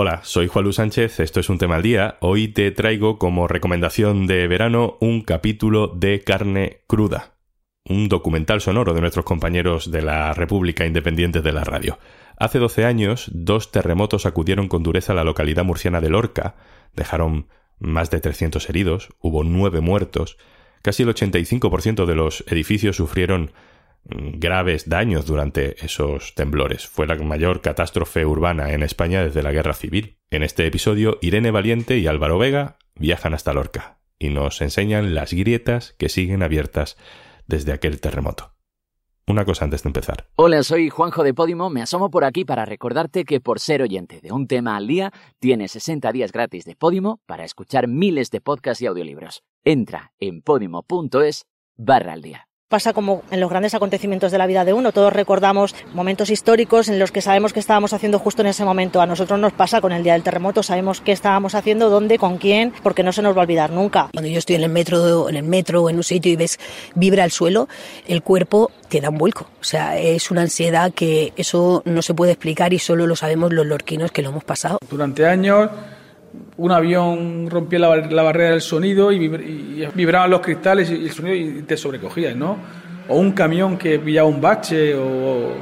Hola, soy Juan Luis Sánchez, esto es un tema al día. Hoy te traigo como recomendación de verano un capítulo de carne cruda, un documental sonoro de nuestros compañeros de la República Independiente de la Radio. Hace 12 años, dos terremotos acudieron con dureza a la localidad murciana de Lorca, dejaron más de 300 heridos, hubo nueve muertos, casi el 85% de los edificios sufrieron graves daños durante esos temblores. Fue la mayor catástrofe urbana en España desde la Guerra Civil. En este episodio, Irene Valiente y Álvaro Vega viajan hasta Lorca y nos enseñan las grietas que siguen abiertas desde aquel terremoto. Una cosa antes de empezar. Hola, soy Juanjo de Podimo. Me asomo por aquí para recordarte que por ser oyente de un tema al día, tienes 60 días gratis de Podimo para escuchar miles de podcasts y audiolibros. Entra en podimo.es barra al día. Pasa como en los grandes acontecimientos de la vida de uno. Todos recordamos momentos históricos en los que sabemos qué estábamos haciendo justo en ese momento. A nosotros nos pasa con el día del terremoto. Sabemos qué estábamos haciendo, dónde, con quién, porque no se nos va a olvidar nunca. Cuando yo estoy en el metro, en el metro o en un sitio y ves vibra el suelo, el cuerpo te da un vuelco. O sea, es una ansiedad que eso no se puede explicar y solo lo sabemos los lorquinos que lo hemos pasado. Durante años un avión rompía la, barrera del sonido y, vibraban los cristales y, el sonido y te sobrecogías, ¿no? O un camión que pillaba un bache o,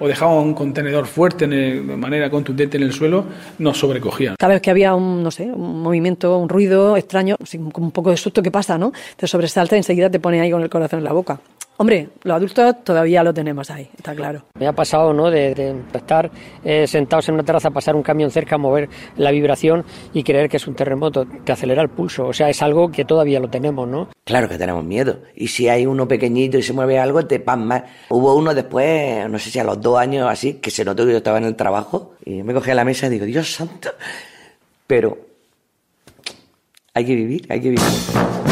dejaba un contenedor fuerte de manera contundente en el suelo, nos sobrecogía. Cada vez que había un, no sé, un movimiento, un ruido extraño, un poco de susto que pasa, ¿no? Te sobresalta y enseguida te pone ahí con el corazón en la boca. Hombre, los adultos todavía lo tenemos ahí, está claro. Me ha pasado, ¿no? De, estar eh, sentados en una terraza, pasar un camión cerca, mover la vibración y creer que es un terremoto. Te acelera el pulso. O sea, es algo que todavía lo tenemos, ¿no? Claro que tenemos miedo. Y si hay uno pequeñito y se mueve algo, te pasmas. Hubo uno después, no sé si a los dos años así, que se notó que yo estaba en el trabajo y me cogí a la mesa y digo, Dios santo. Pero hay que vivir, hay que vivir.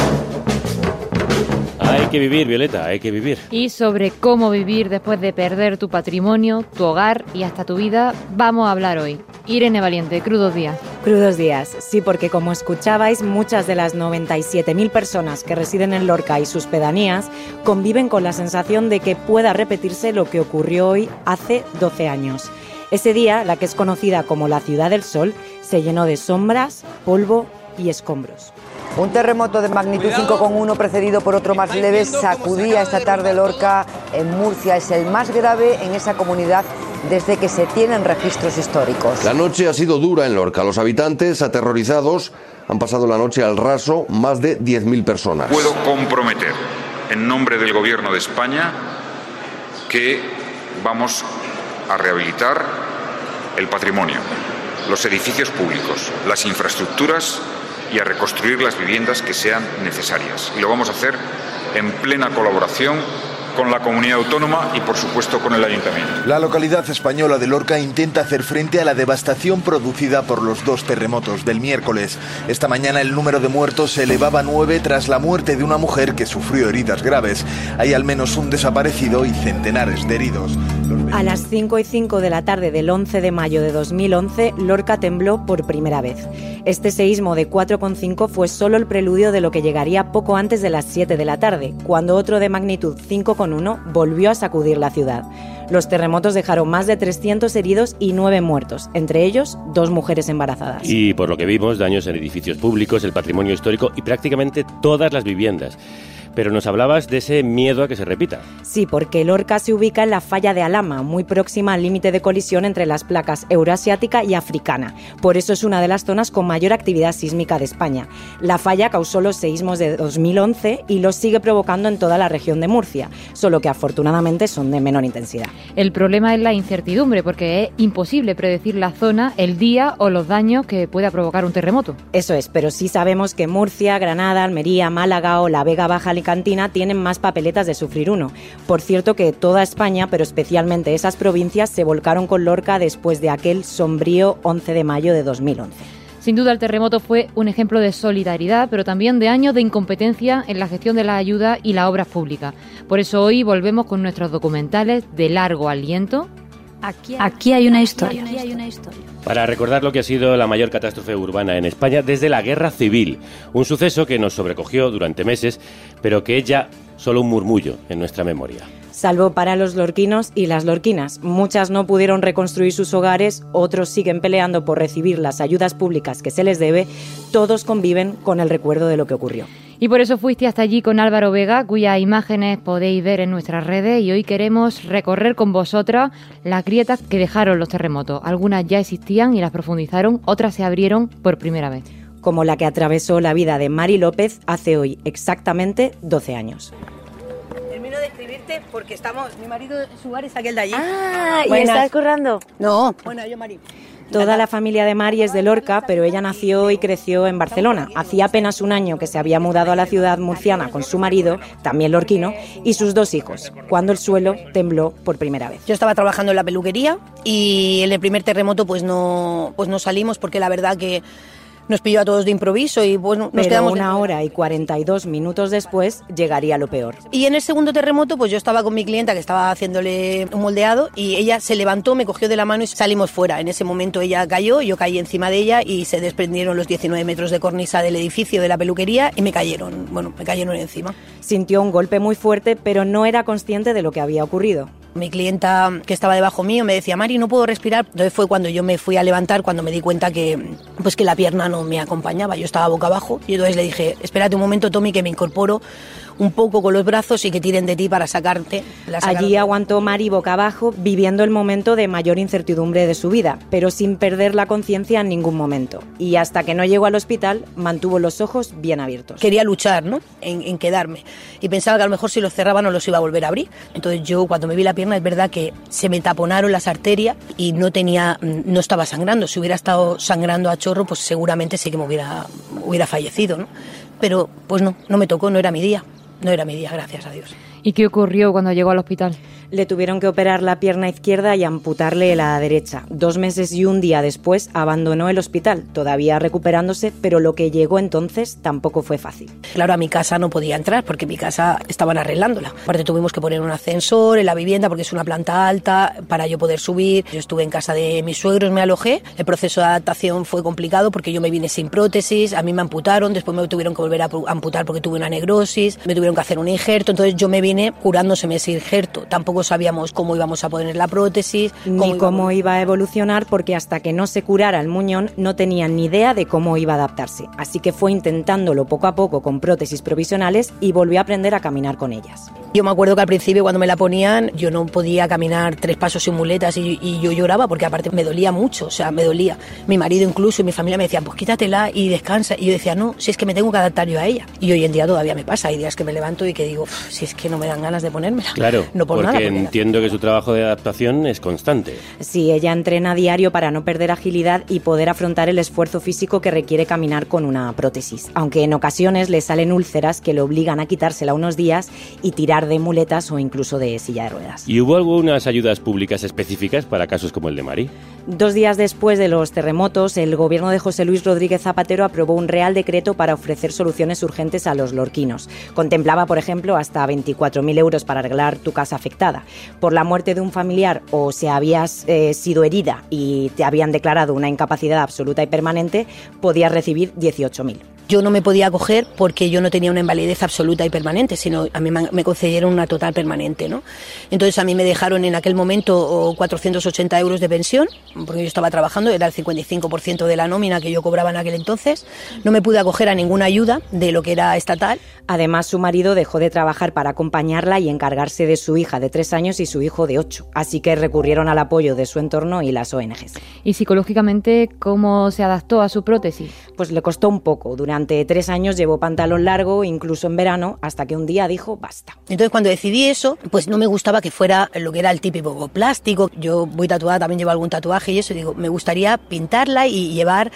Hay que vivir, Violeta, hay que vivir. Y sobre cómo vivir después de perder tu patrimonio, tu hogar y hasta tu vida, vamos a hablar hoy. Irene Valiente, crudos días. Crudos días, sí, porque como escuchabais, muchas de las 97.000 personas que residen en Lorca y sus pedanías conviven con la sensación de que pueda repetirse lo que ocurrió hoy hace 12 años. Ese día, la que es conocida como la Ciudad del Sol, se llenó de sombras, polvo y escombros. Un terremoto de magnitud 5,1 precedido por otro más leve sacudía esta tarde Lorca en Murcia. Es el más grave en esa comunidad desde que se tienen registros históricos. La noche ha sido dura en Lorca. Los habitantes, aterrorizados, han pasado la noche al raso más de 10.000 personas. Puedo comprometer, en nombre del Gobierno de España, que vamos a rehabilitar el patrimonio, los edificios públicos, las infraestructuras y a reconstruir las viviendas que sean necesarias. Y lo vamos a hacer en plena colaboración con la comunidad autónoma y por supuesto con el ayuntamiento. La localidad española de Lorca intenta hacer frente a la devastación producida por los dos terremotos del miércoles. Esta mañana el número de muertos se elevaba a nueve tras la muerte de una mujer que sufrió heridas graves. Hay al menos un desaparecido y centenares de heridos. A las 5 y 5 de la tarde del 11 de mayo de 2011, Lorca tembló por primera vez. Este seísmo de 4,5 fue solo el preludio de lo que llegaría poco antes de las 7 de la tarde, cuando otro de magnitud 5,1 volvió a sacudir la ciudad. Los terremotos dejaron más de 300 heridos y 9 muertos, entre ellos dos mujeres embarazadas. Y por lo que vimos, daños en edificios públicos, el patrimonio histórico y prácticamente todas las viviendas pero nos hablabas de ese miedo a que se repita. Sí, porque Lorca se ubica en la falla de Alama, muy próxima al límite de colisión entre las placas euroasiática y africana. Por eso es una de las zonas con mayor actividad sísmica de España. La falla causó los seísmos de 2011 y los sigue provocando en toda la región de Murcia, solo que afortunadamente son de menor intensidad. El problema es la incertidumbre, porque es imposible predecir la zona, el día o los daños que pueda provocar un terremoto. Eso es, pero sí sabemos que Murcia, Granada, Almería, Málaga o la Vega Baja Cantina tienen más papeletas de sufrir uno. Por cierto que toda España, pero especialmente esas provincias, se volcaron con Lorca después de aquel sombrío 11 de mayo de 2011. Sin duda el terremoto fue un ejemplo de solidaridad, pero también de años de incompetencia en la gestión de la ayuda y las obras públicas. Por eso hoy volvemos con nuestros documentales de largo aliento. Aquí hay, una historia. Para recordar lo que ha sido la mayor catástrofe urbana en España desde la Guerra Civil, un suceso que nos sobrecogió durante meses, pero que es ya solo un murmullo en nuestra memoria. salvo para los lorquinos y las lorquinas. Muchas no pudieron reconstruir sus hogares, otros siguen peleando por recibir las ayudas públicas que se les debe, todos conviven con el recuerdo de lo que ocurrió. Y por eso fuiste hasta allí con Álvaro Vega, cuyas imágenes podéis ver en nuestras redes y hoy queremos recorrer con vosotras las grietas que dejaron los terremotos. Algunas ya existían y las profundizaron, otras se abrieron por primera vez. Como la que atravesó la vida de Mari López hace hoy exactamente 12 años. Termino de escribirte porque estamos, mi marido, su bar es aquel de allí. Ah, ¿y estás currando? No, bueno, yo Mari. Toda la familia de Mari es de Lorca, pero ella nació y creció en Barcelona. Hacía apenas un año que se había mudado a la ciudad murciana con su marido, también lorquino, y sus dos hijos, cuando el suelo tembló por primera vez. Yo estaba trabajando en la peluquería y en el primer terremoto pues no, pues no salimos porque la verdad que nos pilló a todos de improviso y pues nos Pero quedamos... una hora y 42 minutos después llegaría lo peor. Y en el segundo terremoto, pues yo estaba con mi clienta que estaba haciéndole un moldeado y ella se levantó, me cogió de la mano y salimos fuera. En ese momento ella cayó, yo caí encima de ella y se desprendieron los 19 metros de cornisa del edificio de la peluquería y me cayeron, bueno, me cayeron encima. Sintió un golpe muy fuerte, pero no era consciente de lo que había ocurrido. Mi clienta que estaba debajo mío me decía, Mari, no puedo respirar. Entonces fue cuando yo me fui a levantar, cuando me di cuenta que, pues que la pierna no me acompañaba. Yo estaba boca abajo y entonces le dije, espérate un momento, Tommy, que me incorporo un poco con los brazos y que tiren de ti para sacarte. La Allí aguantó Mari boca abajo, viviendo el momento de mayor incertidumbre de su vida, pero sin perder la conciencia en ningún momento. Y hasta que no llegó al hospital, mantuvo los ojos bien abiertos. Quería luchar, ¿no? En, en quedarme. Y pensaba que a lo mejor si los cerraba no los iba a volver a abrir. Entonces yo cuando me vi la pierna es verdad que se me taponaron las arterias y no tenía, no estaba sangrando. Si hubiera estado sangrando a chorro, pues seguramente sí que me hubiera, hubiera fallecido, ¿no? Pero pues no, no me tocó, no era mi día. No era mi día, gracias a Dios. ¿Y qué ocurrió cuando llegó al hospital? Le tuvieron que operar la pierna izquierda y amputarle la derecha. Dos meses y un día después abandonó el hospital, todavía recuperándose, pero lo que llegó entonces tampoco fue fácil. Claro, a mi casa no podía entrar porque mi casa estaban arreglándola. Aparte tuvimos que poner un ascensor en la vivienda porque es una planta alta para yo poder subir. Yo estuve en casa de mis suegros, me alojé. El proceso de adaptación fue complicado porque yo me vine sin prótesis, a mí me amputaron, después me tuvieron que volver a amputar porque tuve una negrosis, me tuvieron que hacer un injerto, entonces yo me vine curándoseme ese injerto. Tampoco sabíamos cómo íbamos a poner la prótesis, Ni cómo iba a evolucionar porque hasta que no se curara el muñón no tenían ni idea de cómo iba a adaptarse. Así que fue intentándolo poco a poco con prótesis provisionales y volvió a aprender a caminar con ellas. Yo me acuerdo que al principio cuando me la ponían yo no podía caminar tres pasos sin muletas y, y yo lloraba porque aparte me dolía mucho, o sea, me dolía. Mi marido incluso y mi familia me decían, pues quítatela y descansa. Y yo decía, no, si es que me tengo que adaptar yo a ella. Y hoy en día todavía me pasa, hay días que me levanto y que digo, "Uf, si es que no me dan ganas de ponérmela. Claro, no por porque nada. Entiendo que su trabajo de adaptación es constante. Sí, ella entrena a diario para no perder agilidad y poder afrontar el esfuerzo físico que requiere caminar con una prótesis, aunque en ocasiones le salen úlceras que le obligan a quitársela unos días y tirar de muletas o incluso de silla de ruedas. ¿Y hubo algunas ayudas públicas específicas para casos como el de Mari? Dos días después de los terremotos, el gobierno de José Luis Rodríguez Zapatero aprobó un real decreto para ofrecer soluciones urgentes a los lorquinos. Contemplaba, por ejemplo, hasta 24.000 euros para arreglar tu casa afectada. Por la muerte de un familiar o si habías eh, sido herida y te habían declarado una incapacidad absoluta y permanente, podías recibir 18.000. Yo no me podía acoger porque yo no tenía una invalidez absoluta y permanente, sino a mí me concedieron una total permanente, ¿no? Entonces a mí me dejaron en aquel momento oh, 480 euros de pensión, porque yo estaba trabajando, era el 55% de la nómina que yo cobraba en aquel entonces. No me pude acoger a ninguna ayuda de lo que era estatal. Además, su marido dejó de trabajar para acompañarla y encargarse de su hija de tres años y su hijo de ocho. Así que recurrieron al apoyo de su entorno y las ONGs. ¿Y psicológicamente cómo se adaptó a su prótesis? Pues le costó un poco. Durante tres años llevó pantalón largo, incluso en verano, hasta que un día dijo basta. Entonces cuando decidí eso, pues no me gustaba que fuera lo que era el típico plástico. Yo voy tatuada, también llevo algún tatuaje y eso, digo, me gustaría pintarla y llevar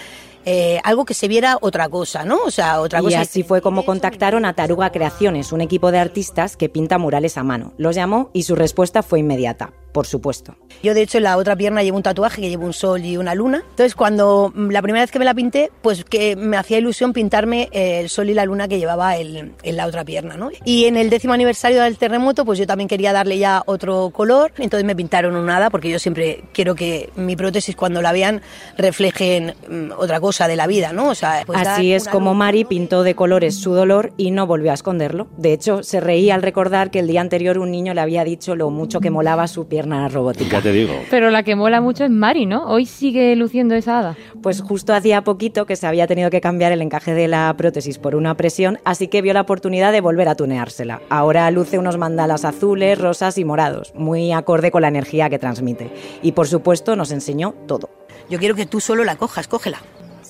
eh, algo que se viera otra cosa, ¿no? O sea, otra Y cosa. así fue como contactaron a Taruga Creaciones, un equipo de artistas que pinta murales a mano. Los llamó y su respuesta fue inmediata. Por supuesto. Yo de hecho en la otra pierna llevo un tatuaje que llevo un sol y una luna. Entonces cuando mm, la primera vez que me la pinté, pues que me hacía ilusión pintarme eh, el sol y la luna que llevaba el, en la otra pierna, ¿no? Y en el décimo aniversario del terremoto, pues yo también quería darle ya otro color. Entonces me pintaron un hada porque yo siempre quiero que mi prótesis cuando la vean reflejen mm, otra cosa de la vida, ¿no? O sea, pues Así es como luz. Mari pintó de colores su dolor y no volvió a esconderlo. De hecho, se reía al recordar que el día anterior un niño le había dicho lo mucho que molaba su pierna robótica. Ya te digo. Pero la que mola mucho es Mari, ¿no? Hoy sigue luciendo esa hada. Pues justo hacía poquito que se había tenido que cambiar el encaje de la prótesis por una presión, así que vio la oportunidad de volver a tuneársela. Ahora luce unos mandalas azules, rosas y morados, muy acorde con la energía que transmite. Y por supuesto nos enseñó todo. Yo quiero que tú solo la cojas, cógela.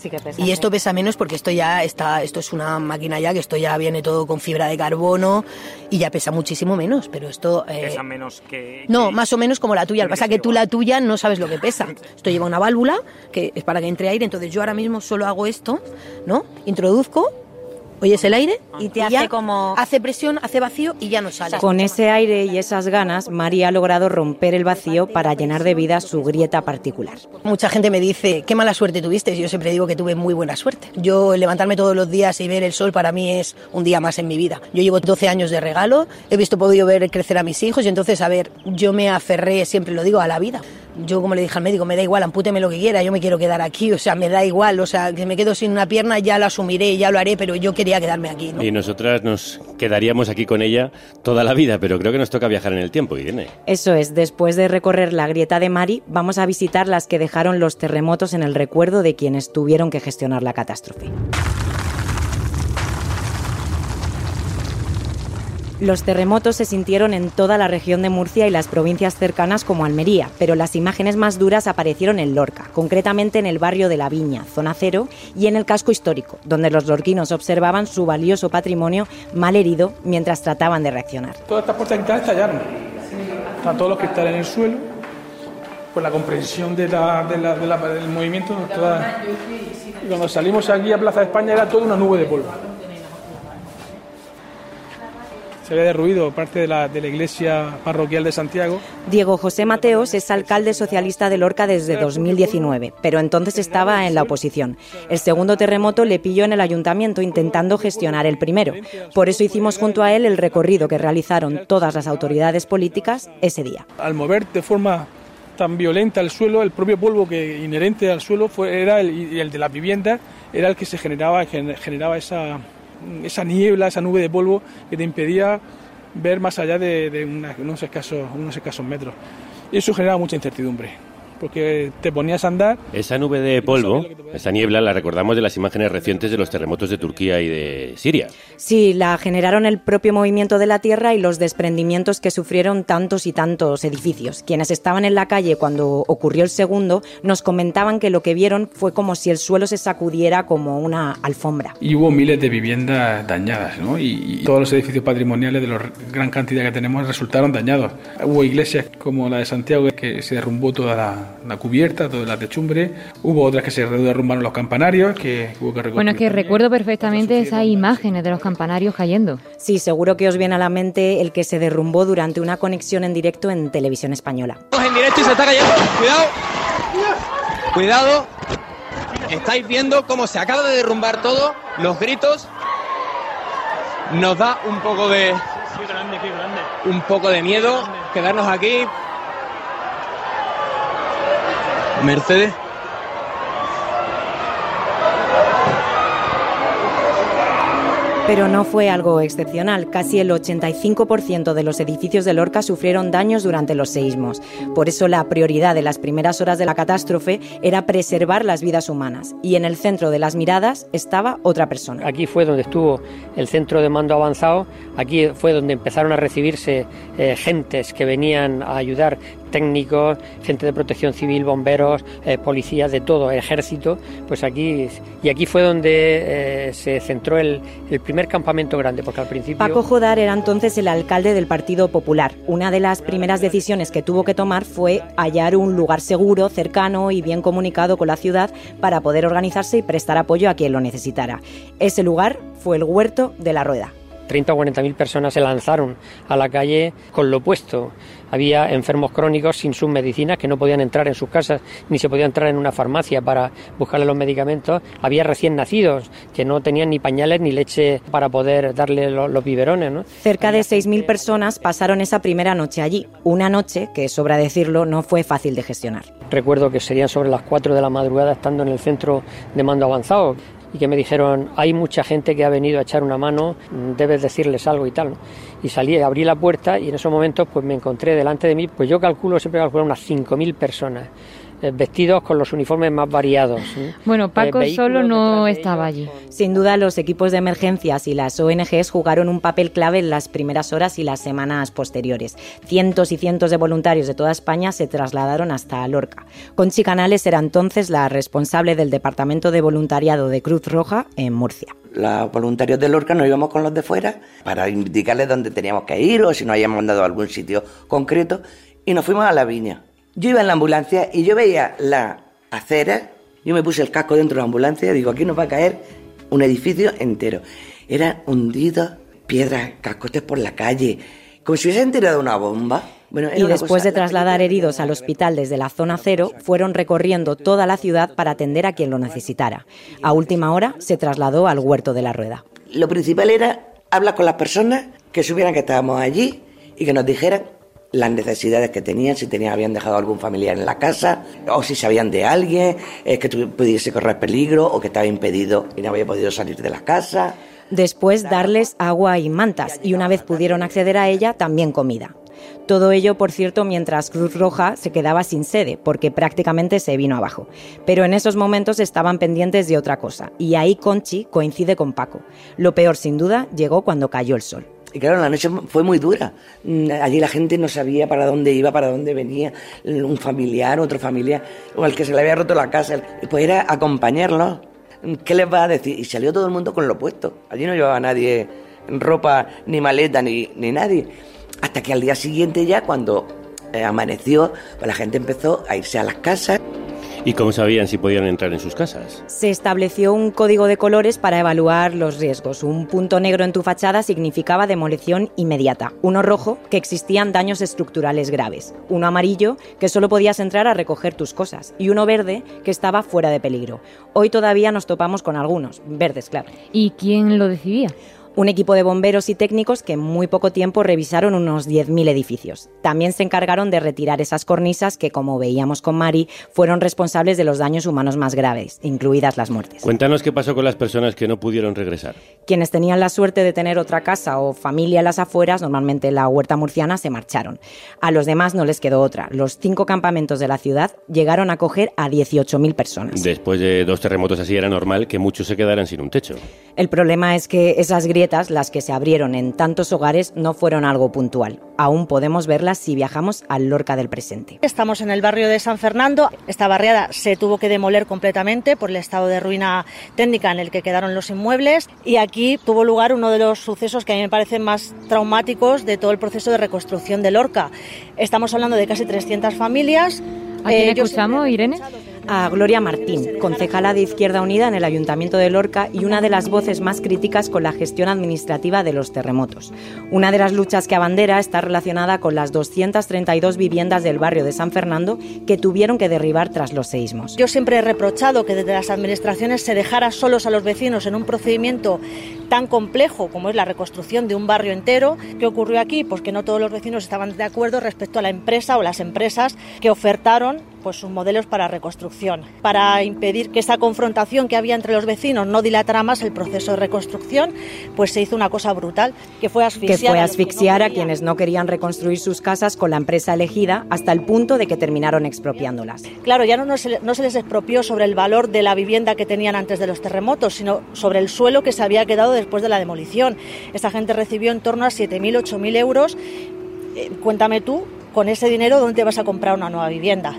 Sí que pesa. Y esto pesa menos porque esto ya está, esto es una máquina ya que esto ya viene todo con fibra de carbono y ya pesa muchísimo menos, pero esto eh, Pesa menos que... no, más o menos como la tuya. Lo que pasa es que tú la tuya no sabes lo que pesa. Esto lleva una válvula que es para que entre aire. Entonces yo ahora mismo solo hago esto, ¿no? Introduzco, oyes el aire Y te hace como- hace presión, hace vacío y ya no sale. Con ese aire y esas ganas, María ha logrado romper el vacío para llenar de vida su grieta particular. Mucha gente me dice, qué mala suerte tuviste. Yo siempre digo que tuve muy buena suerte. Yo levantarme todos los días y ver el sol para mí es un día más en mi vida. Yo llevo 12 años de regalo, he visto podido ver crecer a mis hijos y entonces, a ver, yo me aferré, siempre lo digo, a la vida. Yo como le dije al médico, me da igual, ampúteme lo que quiera, yo me quiero quedar aquí, o sea, me da igual, o sea, que me quedo sin una pierna, ya lo asumiré, ya lo haré, pero yo quería quedarme aquí, ¿no? Y nosotras nos quedaríamos aquí con ella toda la vida, pero creo que nos toca viajar en el tiempo, Irene. Eso es, después de recorrer la grieta de Mari, vamos a visitar las que dejaron los terremotos en el recuerdo de quienes tuvieron que gestionar la catástrofe. Los terremotos se sintieron en toda la región de Murcia y las provincias cercanas como Almería, pero las imágenes más duras aparecieron en Lorca, concretamente en el barrio de La Viña, zona cero, y en el casco histórico, donde los lorquinos observaban su valioso patrimonio mal herido mientras trataban de reaccionar. Todas estas puertas de cristal estallaron. Están todos los cristales en el suelo. Pues la comprensión del movimiento. Y cuando salimos aquí a Plaza de España era toda una nube de polvo. Se había derruido parte de la, de la iglesia parroquial de Santiago. Diego José Mateos es alcalde socialista de Lorca desde 2019, pero entonces estaba en la oposición. El segundo terremoto le pilló en el ayuntamiento intentando gestionar el primero. Por eso hicimos junto a él el recorrido que realizaron todas las autoridades políticas ese día. Al mover de forma tan violenta el suelo, el propio polvo que inherente al suelo fue, era el, y el de las viviendas, era el que se generaba, gen- generaba esa, esa niebla, esa nube de polvo que te impedía ver más allá de, unos, escasos, unos escasos metros. Y eso generaba mucha incertidumbre, porque te ponías a andar Esa nube de polvo, esa niebla, la recordamos de las imágenes recientes de los terremotos de Turquía y de Siria. Sí, la generaron el propio movimiento de la Tierra y los desprendimientos que sufrieron tantos y tantos edificios. Quienes estaban en la calle cuando ocurrió el segundo nos comentaban que lo que vieron fue como si el suelo se sacudiera como una alfombra. y hubo miles de viviendas dañadas, ¿no? Y, y todos los edificios patrimoniales de la gran cantidad que tenemos resultaron dañados. Hubo iglesias como la de Santiago que se derrumbó toda la, la cubierta, toda la techumbre. Hubo otras que se derrumbaron los campanarios, que hubo que Bueno, es que recuerdo perfectamente esas imágenes de los campanarios cayendo. Sí, seguro que os viene a la mente el que se derrumbó durante una conexión en directo en televisión española. Estamos en directo y se está cayendo. Cuidado. Cuidado. Estáis viendo cómo se acaba de derrumbar todo. Los gritos. Nos da un poco de. Un poco de miedo quedarnos aquí. Mercedes. Pero no fue algo excepcional. Casi el 85% de los edificios de Lorca sufrieron daños durante los seísmos. Por eso la prioridad de las primeras horas de la catástrofe era preservar las vidas humanas. Y en el centro de las miradas estaba otra persona. Aquí fue donde estuvo el centro de mando avanzado, aquí fue donde empezaron a recibirse eh, gentes que venían a ayudar, técnicos, gente de protección civil, bomberos, eh, policías, de todo, ejército, pues aquí, y aquí fue donde eh, se centró el, el primer campamento grande, porque al principio... Paco Jodar era entonces el alcalde del Partido Popular. Una de las primeras decisiones que tuvo que tomar fue hallar un lugar seguro, cercano y bien comunicado con la ciudad para poder organizarse y prestar apoyo a quien lo necesitara. Ese lugar fue el Huerto de la Rueda. 30 o 40 mil personas se lanzaron a la calle con lo opuesto. Había enfermos crónicos sin sus medicinas que no podían entrar en sus casas ni se podían entrar en una farmacia para buscarle los medicamentos. Había recién nacidos que no tenían ni pañales ni leche para poder darle los, biberones. ¿no? Cerca de 6.000 personas pasaron esa primera noche allí. Una noche que, sobra decirlo, no fue fácil de gestionar. Recuerdo que serían sobre las 4 de la madrugada estando en el centro de mando avanzado y que me dijeron, hay mucha gente que ha venido a echar una mano, debes decirles algo y tal. Y salí, abrí la puerta y en esos momentos pues me encontré delante de mí, pues yo calculo, siempre calculo unas 5.000 personas. Eh, vestidos con los uniformes más variados. Bueno, Paco eh, solo no estaba allí. Sin duda, los equipos de emergencias y las ONGs jugaron un papel clave en las primeras horas y las semanas posteriores. Cientos y cientos de voluntarios de toda España se trasladaron hasta Lorca. Conchi Canales era entonces la responsable del Departamento de Voluntariado de Cruz Roja en Murcia los voluntarios de Lorca nos íbamos con los de fuera para indicarles dónde teníamos que ir o si nos habíamos mandado a algún sitio concreto y nos fuimos a la viña. Yo iba en la ambulancia y yo veía la acera, yo me puse el casco dentro de la ambulancia y digo, aquí nos va a caer un edificio entero. Era hundido, piedras, cascotes por la calle, como si hubiesen tirado una bomba. Bueno, y después de trasladar heridos al hospital desde la zona cero, fueron recorriendo toda la ciudad para atender a quien lo necesitara. A última hora se trasladó al huerto de la rueda. Lo principal era hablar con las personas que supieran que estábamos allí y que nos dijeran las necesidades que tenían, si tenían, habían dejado algún familiar en la casa, o si sabían de alguien eh, que pudiese correr peligro o que estaba impedido y no había podido salir de la casa. Después darles agua y mantas, y una vez pudieron acceder a ella, también comida. Todo ello, por cierto, mientras Cruz Roja se quedaba sin sede, porque prácticamente se vino abajo. Pero en esos momentos estaban pendientes de otra cosa, y ahí Conchi coincide con Paco. Lo peor, sin duda, llegó cuando cayó el sol. Y claro, la noche fue muy dura. Mm, allí la gente no sabía para dónde iba, para dónde venía, un familiar, otro familiar, o el que se le había roto la casa. Pues era acompañarlo. ¿Qué les va a decir? Y salió todo el mundo con lo puesto. Allí no llevaba nadie ropa, ni maleta, ni, ni nadie. Hasta que al día siguiente ya, cuando eh, amaneció, pues la gente empezó a irse a las casas. ¿Y cómo sabían si podían entrar en sus casas? Se estableció un código de colores para evaluar los riesgos. Un punto negro en tu fachada significaba demolición inmediata. Uno rojo, que existían daños estructurales graves. Uno amarillo, que solo podías entrar a recoger tus cosas. Y uno verde, que estaba fuera de peligro. Hoy todavía nos topamos con algunos, verdes, claro. ¿Y quién lo decidía? Un equipo de bomberos y técnicos que en muy poco tiempo revisaron unos 10.000 edificios. También se encargaron de retirar esas cornisas que, como veíamos con Mari, fueron responsables de los daños humanos más graves, incluidas las muertes. Cuéntanos qué pasó con las personas que no pudieron regresar. Quienes tenían la suerte de tener otra casa o familia en las afueras, normalmente la huerta murciana, se marcharon. A los demás no les quedó otra. Los cinco campamentos de la ciudad llegaron a acoger a 18.000 personas. Después de dos terremotos así era normal que muchos se quedaran sin un techo. El problema es que esas grietas las que se abrieron en tantos hogares, no fueron algo puntual. Aún podemos verlas si viajamos al Lorca del presente. Estamos en el barrio de San Fernando. Esta barriada se tuvo que demoler completamente por el estado de ruina técnica en el que quedaron los inmuebles y aquí tuvo lugar uno de los sucesos que a mí me parecen más traumáticos de todo el proceso de reconstrucción de Lorca. Estamos hablando de casi 300 familias. ¿A quién eh, escuchamos, Irene? A Gloria Martín, concejala de Izquierda Unida en el Ayuntamiento de Lorca y una de las voces más críticas con la gestión administrativa de los terremotos. Una de las luchas que abandera está relacionada con las 232 viviendas del barrio de San Fernando que tuvieron que derribar tras los seísmos. Yo siempre he reprochado que desde las administraciones se dejara solos a los vecinos en un procedimiento tan complejo como es la reconstrucción de un barrio entero. ¿Qué ocurrió aquí? Pues que no todos los vecinos estaban de acuerdo respecto a la empresa o las empresas que ofertaron pues sus modelos para reconstrucción, para impedir que esa confrontación que había entre los vecinos no dilatara más el proceso de reconstrucción, pues se hizo una cosa brutal, que fue asfixiar, que fue asfixiar a, quienes no querían reconstruir sus casas con la empresa elegida hasta el punto de que terminaron expropiándolas. Claro, ya no, se, no se les expropió sobre el valor de la vivienda que tenían antes de los terremotos, sino sobre el suelo que se había quedado después de la demolición. Esa gente recibió en torno a 7.000, 8.000 euros. Eh, cuéntame tú, con ese dinero, ¿dónde vas a comprar una nueva vivienda?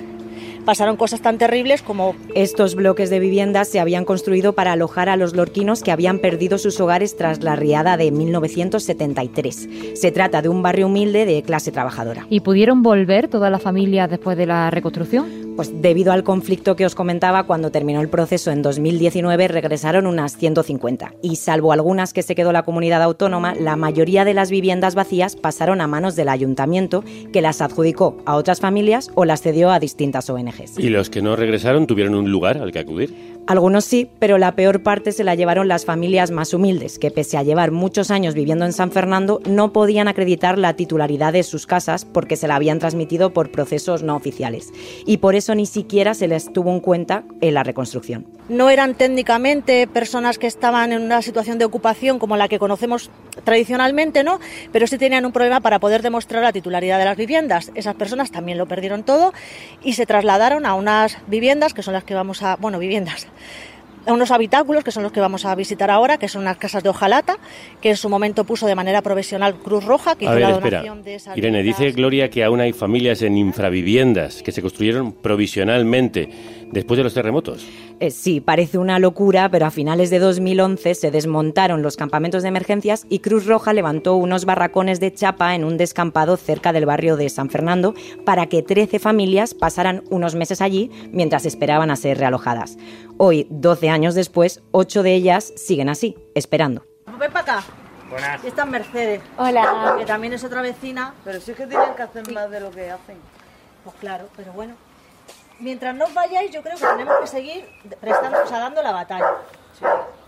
pasaron cosas tan terribles como... Estos bloques de viviendas se habían construido para alojar a los lorquinos que habían perdido sus hogares tras la riada de 1973. Se trata de un barrio humilde de clase trabajadora. ¿Y pudieron volver toda la familia después de la reconstrucción? Pues debido al conflicto que os comentaba, cuando terminó el proceso en 2019 regresaron unas 150 y salvo algunas que se quedó la comunidad autónoma, la mayoría de las viviendas vacías pasaron a manos del ayuntamiento que las adjudicó a otras familias o las cedió a distintas ONGs. ¿Y los que no regresaron tuvieron un lugar al que acudir? Algunos sí, pero la peor parte se la llevaron las familias más humildes, que pese a llevar muchos años viviendo en San Fernando, no podían acreditar la titularidad de sus casas porque se la habían transmitido por procesos no oficiales. Y por eso ni siquiera se les tuvo en cuenta en la reconstrucción. No eran técnicamente personas que estaban en una situación de ocupación como la que conocemos tradicionalmente, ¿no? Pero sí tenían un problema para poder demostrar la titularidad de las viviendas. Esas personas también lo perdieron todo y se trasladaron a unas viviendas que son las que vamos a, bueno, viviendas, a unos habitáculos que son los que vamos a visitar ahora, que son unas casas de hojalata, que en su momento puso de manera provisional Cruz Roja, que hizo la donación de esas Irene, dice Gloria que aún hay familias en infraviviendas que se construyeron provisionalmente después de los terremotos. Eh, sí, parece una locura, pero a finales de 2011 se desmontaron los campamentos de emergencias y Cruz Roja levantó unos barracones de chapa en un descampado cerca del barrio de San Fernando para que 13 familias pasaran unos meses allí mientras esperaban a ser realojadas. Hoy, 12 años después, 8 de ellas siguen así, esperando. Ven para acá. Buenas. Esta es Mercedes. Hola. Que también es otra vecina. Pero sí es que tienen que hacer más de lo que hacen. Pues claro, pero bueno. Mientras no vayáis, yo creo que tenemos que seguir prestando, o sea, dando la batalla.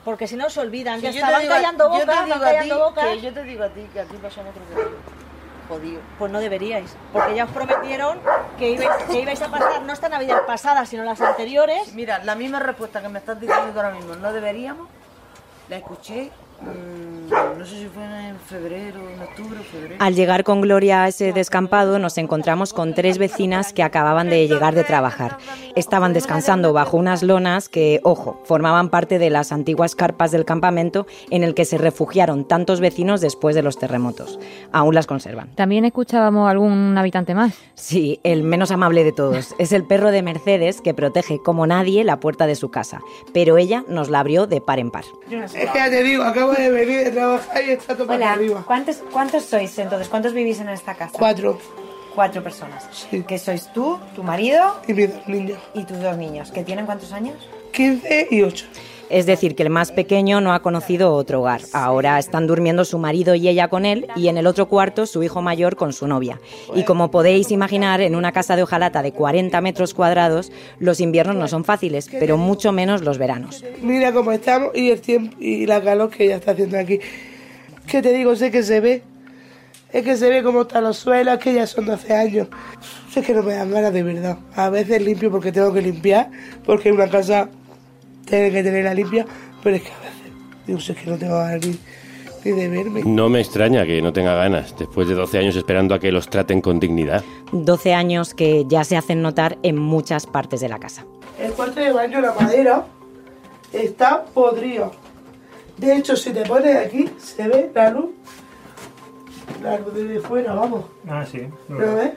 Porque si no se olvidan, ya yo estaban digo- callando yo te bocas, digo a ti que yo te digo a ti que aquí que jodido. Pues no deberíais, porque ya os prometieron que ibais, que ibais a pasar no esta Navidad pasada, sino las anteriores. Mira, la misma respuesta que me estás diciendo ahora mismo, no deberíamos, la escuché, mm, no sé si fue en febrero, en octubre o febrero. Al llegar con Gloria a ese descampado nos encontramos con tres vecinas que acababan de llegar de trabajar. Estaban descansando bajo unas lonas que, ojo, formaban parte de las antiguas carpas del campamento en el que se refugiaron tantos vecinos después de los terremotos. Aún las conservan. También escuchábamos algún habitante más. Sí, el menos amable de todos. Es el perro de Mercedes que protege como nadie la puerta de su casa, pero ella nos la abrió de par en par. Es que ya te digo, acabo de venir de trabajar y está todo para arriba. ¿Cuántos, ¿Cuántos sois entonces? ¿Cuántos vivís en esta casa? Cuatro. Cuatro personas. ¿Que sois tú, tu marido? Y mis dos niños. Y tus dos niños. ¿Que tienen cuántos años? 15 y 8. Es decir, que el más pequeño no ha conocido otro hogar. Ahora están durmiendo su marido y ella con él y en el otro cuarto su hijo mayor con su novia. Y como podéis imaginar, en una casa de hojalata de 40 metros cuadrados, los inviernos no son fáciles, pero mucho menos los veranos. Mira cómo estamos y el tiempo y la calor que ella está haciendo aquí. ¿Qué te digo? Sé que se ve. Es que se ve cómo están los suelos, es que ya son 12 años. Sé que no me dan ganas de verdad. A veces limpio porque tengo que limpiar, porque una casa tiene que tenerla limpia, pero es que a veces digo, sé que no tengo ganas ni, ni de verme. No me extraña que no tenga ganas, después de 12 años esperando a que los traten con dignidad. 12 años que ya se hacen notar en muchas partes de la casa. El cuarto de baño, la madera, está podrido. De hecho, si te pones aquí, se ve la luz. La luz de fuera, vamos. Ah, sí. ¿Lo ves?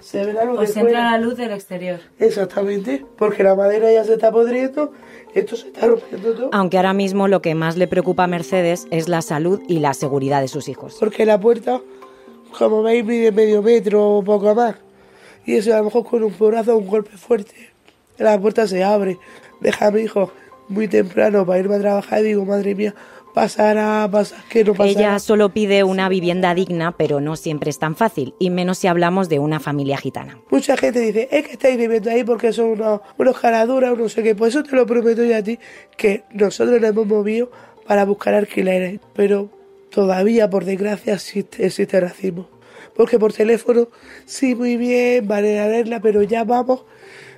Se ve la luz Os de entra fuera. la luz del exterior. Exactamente, porque la madera ya se está podriendo, esto se está rompiendo todo. Aunque ahora mismo lo que más le preocupa a Mercedes es la salud y la seguridad de sus hijos. Porque la puerta, como veis, mide medio metro o poco más. Y eso a lo mejor con un porrazo, un golpe fuerte, la puerta se abre. Deja a mi hijo muy temprano para irme a trabajar y digo, madre mía, pasará, pasará, que no pasará. Ella solo pide una vivienda digna, pero no siempre es tan fácil, y menos si hablamos de una familia gitana. Mucha gente dice, es que estáis viviendo ahí porque son unos, unos caraduras, o no sé qué. Por eso te lo prometo yo a ti, que nosotros nos hemos movido para buscar alquileres. Pero todavía, por desgracia, existe, existe racismo. Porque por teléfono, sí, muy bien, vale a verla, pero ya vamos.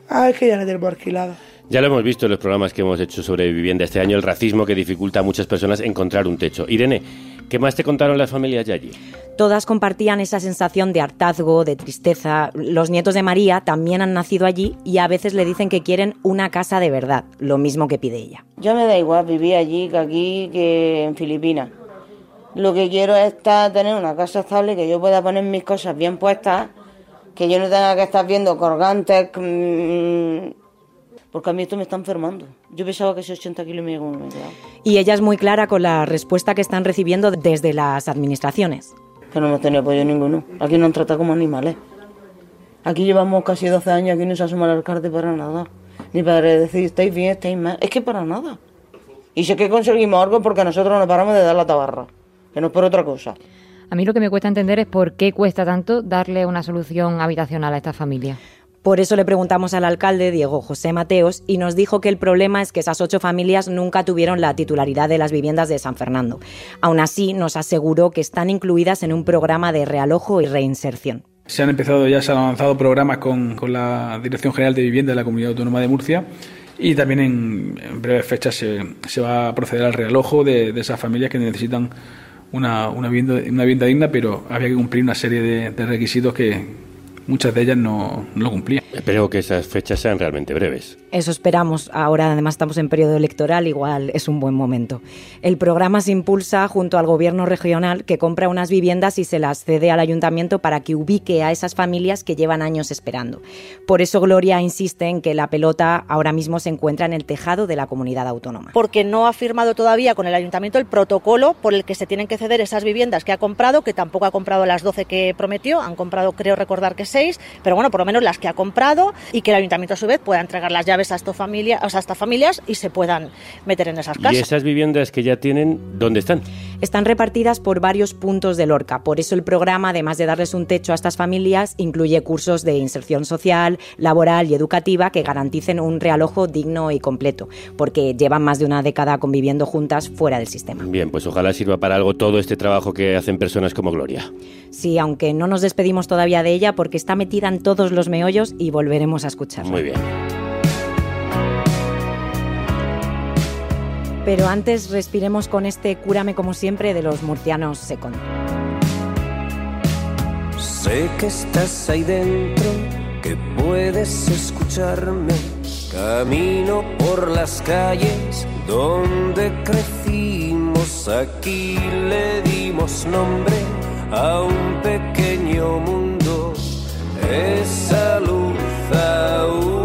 Ah, es que ya la tenemos alquilada. Ya lo hemos visto en los programas que hemos hecho sobre vivienda este año, el racismo que dificulta a muchas personas encontrar un techo. Irene, ¿qué más te contaron las familias de allí? Todas compartían esa sensación de hartazgo, de tristeza. Los nietos de María también han nacido allí y a veces le dicen que quieren una casa de verdad, lo mismo que pide ella. Yo me da igual vivir allí que aquí que en Filipinas. Lo que quiero es estar, tener una casa estable, que yo pueda poner mis cosas bien puestas, que yo no tenga que estar viendo colgantes, mm, porque a mí esto me está enfermando. Yo pensaba que ese 80 kilos me como. Y ella es muy clara con la respuesta que están recibiendo desde las administraciones. Que no hemos tenido apoyo ninguno. Aquí nos han tratado como animales. Aquí llevamos casi 12 años, aquí no se asoma el alcalde para nada. Ni para decir, estáis bien, estáis mal. Es que para nada. Y sé que conseguimos algo porque nosotros no paramos de dar la tabarra. Que no es por otra cosa. A mí lo que me cuesta entender es por qué cuesta tanto darle una solución habitacional a esta familia. Por eso le preguntamos al alcalde Diego José Mateos y nos dijo que el problema es que esas ocho familias nunca tuvieron la titularidad de las viviendas de San Fernando. Aún así, nos aseguró que están incluidas en un programa de realojo y reinserción. Se han empezado ya, se han avanzado programas con, la Dirección General de Vivienda de la Comunidad Autónoma de Murcia y también en, breves fechas se, va a proceder al realojo de, esas familias que necesitan una, vivienda, digna, pero había que cumplir una serie de requisitos que muchas de ellas no, no lo cumplían. Espero que esas fechas sean realmente breves. Eso esperamos. Ahora además estamos en periodo electoral, igual es un buen momento. El programa se impulsa junto al gobierno regional que compra unas viviendas y se las cede al ayuntamiento para que ubique a esas familias que llevan años esperando. Por eso Gloria insiste en que la pelota ahora mismo se encuentra en el tejado de la comunidad autónoma. Porque no ha firmado todavía con el ayuntamiento el protocolo por el que se tienen que ceder esas viviendas que ha comprado, que tampoco ha comprado las 12 que prometió, han comprado creo recordar que 6, pero bueno, por lo menos las que ha comprado y que el ayuntamiento a su vez pueda entregar las llaves a, estas familias, o sea, a estas familias y se puedan meter en esas casas. ¿Y esas viviendas que ya tienen, dónde están? Están repartidas por varios puntos de Lorca. Por eso el programa, además de darles un techo a estas familias, incluye cursos de inserción social, laboral y educativa que garanticen un realojo digno y completo, porque llevan más de una década conviviendo juntas fuera del sistema. Bien, pues ojalá sirva para algo todo este trabajo que hacen personas como Gloria. Sí, aunque no nos despedimos todavía de ella porque está metida en todos los meollos y volveremos a escucharla. Muy bien. Pero antes respiremos con este Cúrame como siempre de los murcianos Second. Sé que estás ahí dentro, que puedes escucharme. Camino por las calles donde crecimos, aquí le dimos nombre a un pequeño mundo. Esa luz aún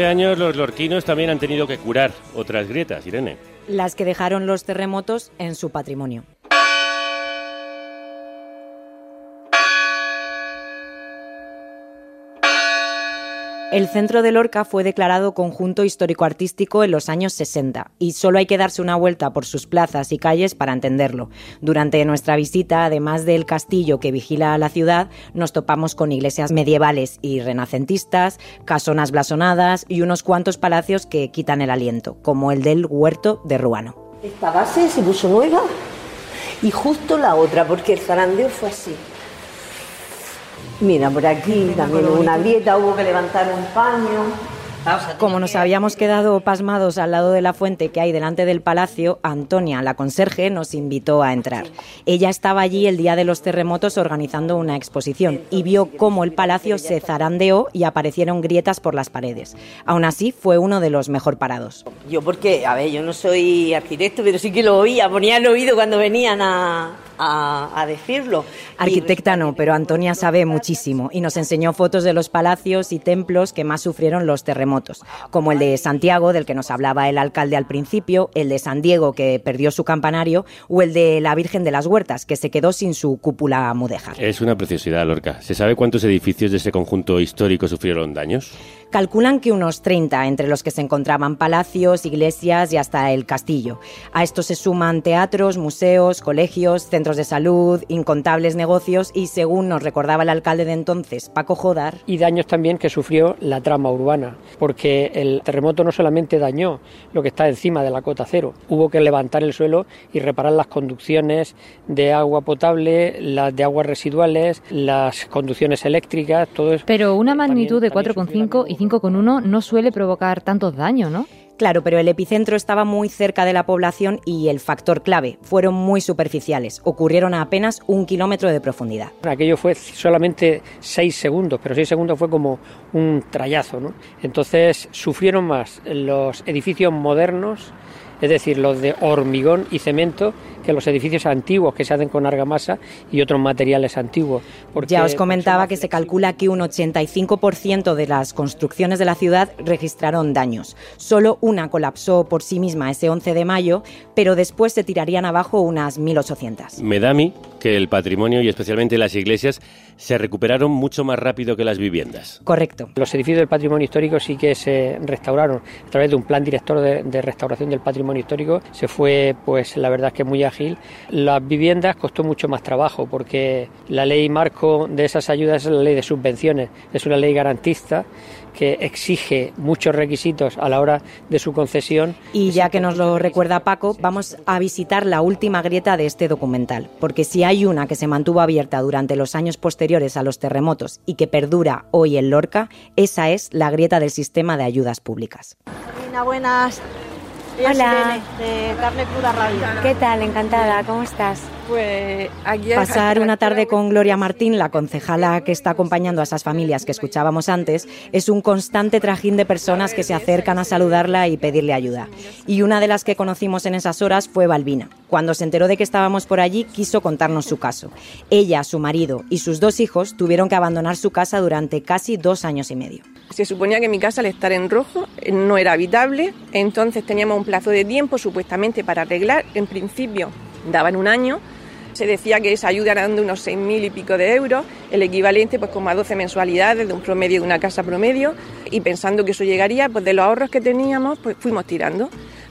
15 años los lorquinos también han tenido que curar otras grietas, Irene. Las que dejaron los terremotos en su patrimonio. El centro de Lorca fue declarado conjunto histórico-artístico en los años 60 y solo hay que darse una vuelta por sus plazas y calles para entenderlo. Durante nuestra visita, además del castillo que vigila la ciudad, nos topamos con iglesias medievales y renacentistas, casonas blasonadas y unos cuantos palacios que quitan el aliento, como el del Huerto de Ruano. Esta base se puso nueva y justo la otra, porque el zarandeo fue así. Mira, por aquí también hubo una grieta, hubo que levantar un paño. Como nos habíamos quedado pasmados al lado de la fuente que hay delante del palacio, Antonia, la conserje, nos invitó a entrar. Ella estaba allí el día de los terremotos organizando una exposición y vio cómo el palacio se zarandeó y aparecieron grietas por las paredes. Aún así, fue uno de los mejor parados. Yo porque, a ver, yo no soy arquitecto, pero sí que lo oía, ponía el oído cuando venían a, a, a decirlo. Arquitecta no, pero Antonia sabe muchísimo y nos enseñó fotos de los palacios y templos que más sufrieron los terremotos, como el de Santiago, del que nos hablaba el alcalde al principio, el de San Diego, que perdió su campanario, o el de la Virgen de las Huertas, que se quedó sin su cúpula mudéjar. Es una preciosidad, Lorca. ¿Se sabe cuántos edificios de ese conjunto histórico sufrieron daños? Calculan que unos 30, entre los que se encontraban palacios, iglesias y hasta el castillo. A esto se suman teatros, museos, colegios, centros de salud, incontables negocios y, según nos recordaba el alcalde de entonces, Paco Jodar, y daños también que sufrió la trama urbana, porque el terremoto no solamente dañó lo que está encima de la cota cero, hubo que levantar el suelo y reparar las conducciones de agua potable, las de aguas residuales, las conducciones eléctricas, todo eso. Pero una magnitud de 4,5 y 5,1 no suele provocar tantos daños, ¿no? Claro, pero el epicentro estaba muy cerca de la población y el factor clave fueron muy superficiales. Ocurrieron a apenas un kilómetro de profundidad. Aquello fue solamente seis segundos, pero seis segundos fue como un trayazo, ¿no? Entonces sufrieron más los edificios modernos, es decir, los de hormigón y cemento, que los edificios antiguos que se hacen con argamasa y otros materiales antiguos. Porque, Ya os comentaba que se calcula que un 85% de las construcciones de la ciudad registraron daños. Solo una colapsó por sí misma ese 11 de mayo, pero después se tirarían abajo unas 1.800. Me da a mí que el patrimonio y especialmente las iglesias se recuperaron mucho más rápido que las viviendas. Correcto. Los edificios del patrimonio histórico sí que se restauraron a través de un plan director de, restauración del patrimonio histórico. Se fue, pues la verdad es que muy ágil. Las viviendas costó mucho más trabajo porque la ley marco de esas ayudas es la ley de subvenciones, es una ley garantista que exige muchos requisitos a la hora de su concesión. Y ya que nos lo recuerda Paco, vamos a visitar la última grieta de este documental, porque si hay una que se mantuvo abierta durante los años posteriores a los terremotos y que perdura hoy en Lorca, esa es la grieta del sistema de ayudas públicas. Buenas. Hola. De Carne Cruda Radio. ¿Qué tal? Encantada. ¿Cómo estás? Pues aquí Pasar una tarde con Gloria Martín, la concejala que está acompañando a esas familias que escuchábamos antes, es un constante trajín de personas que se acercan a saludarla y pedirle ayuda. Y una de las que conocimos en esas horas fue Balbina. Cuando se enteró de que estábamos por allí, quiso contarnos su caso. Ella, su marido y sus dos hijos tuvieron que abandonar su casa durante casi dos años y medio. Se suponía que mi casa al estar en rojo no era habitable, entonces teníamos un plazo de tiempo supuestamente para arreglar. En principio daban un año, se decía que esa ayuda era de unos 6.000 y pico de euros, el equivalente pues como a 12 mensualidades de un promedio de una casa promedio y pensando que eso llegaría, pues de los ahorros que teníamos pues fuimos tirando.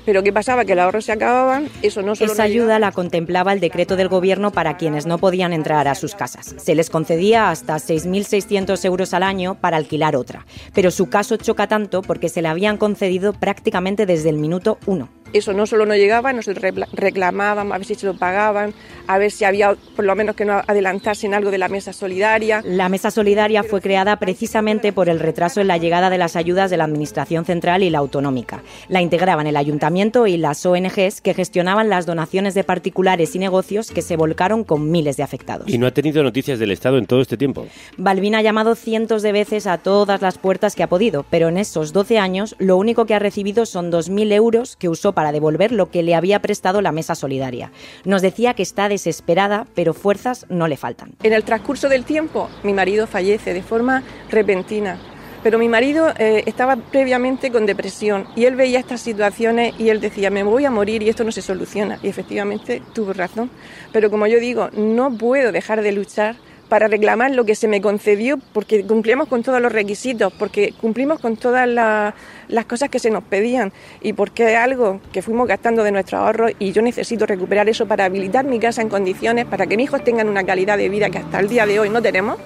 Pero ¿qué pasaba? Que los ahorros se acababan, eso no solo Esa no ayuda la contemplaba el decreto del gobierno para quienes no podían entrar a sus casas. Se les concedía hasta 6.600 euros al año para alquilar otra. Pero su caso choca tanto porque se le habían concedido prácticamente desde el minuto uno. Eso no solo no llegaba, nos reclamaban a ver si se lo pagaban, a ver si había por lo menos que no adelantarse en algo de la mesa solidaria. La Mesa Solidaria fue creada precisamente por el retraso en la llegada de las ayudas de la Administración Central y la Autonómica. La integraban el Ayuntamiento y las ONGs que gestionaban las donaciones de particulares y negocios que se volcaron con miles de afectados. Y no ha tenido noticias del Estado en todo este tiempo. Balbín ha llamado cientos de veces a todas las puertas que ha podido, pero en esos 12 años lo único que ha recibido son 2.000 euros que usó para devolver lo que le había prestado la Mesa Solidaria. Nos decía que está desesperada, pero fuerzas no le faltan. En el transcurso del tiempo, mi marido fallece de forma repentina. Pero mi marido eh, estaba previamente con depresión y él veía estas situaciones y él decía, me voy a morir y esto no se soluciona. Y efectivamente tuvo razón. Pero como yo digo, no puedo dejar de luchar para reclamar lo que se me concedió porque cumplimos con todos los requisitos, porque cumplimos con todas la- las cosas que se nos pedían y porque es algo que fuimos gastando de nuestros ahorros y yo necesito recuperar eso para habilitar mi casa en condiciones, para que mis hijos tengan una calidad de vida que hasta el día de hoy no tenemos.